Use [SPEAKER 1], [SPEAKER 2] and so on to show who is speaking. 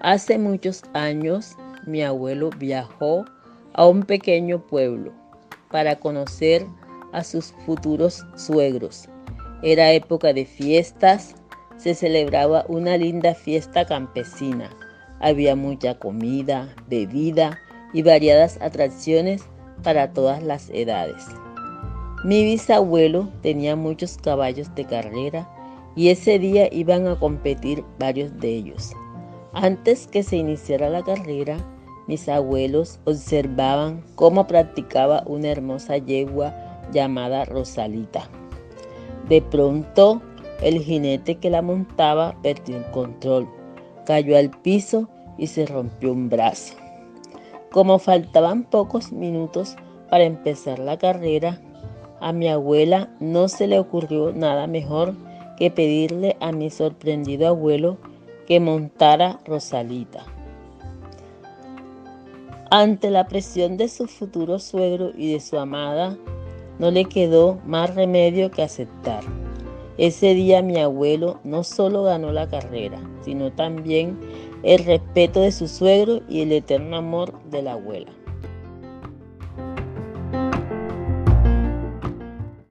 [SPEAKER 1] Hace muchos años mi abuelo viajó a un pequeño pueblo para conocer a sus futuros suegros. Era época de fiestas, se celebraba una linda fiesta campesina. Había mucha comida, bebida y variadas atracciones para todas las edades. Mi bisabuelo tenía muchos caballos de carrera y ese día iban a competir varios de ellos. Antes que se iniciara la carrera, mis abuelos observaban cómo practicaba una hermosa yegua llamada Rosalita. De pronto, el jinete que la montaba perdió el control, cayó al piso y se rompió un brazo. Como faltaban pocos minutos para empezar la carrera, a mi abuela no se le ocurrió nada mejor que pedirle a mi sorprendido abuelo que montara Rosalita. Ante la presión de su futuro suegro y de su amada, no le quedó más remedio que aceptar. Ese día mi abuelo no solo ganó la carrera, sino también el respeto de su suegro y el eterno amor de la abuela.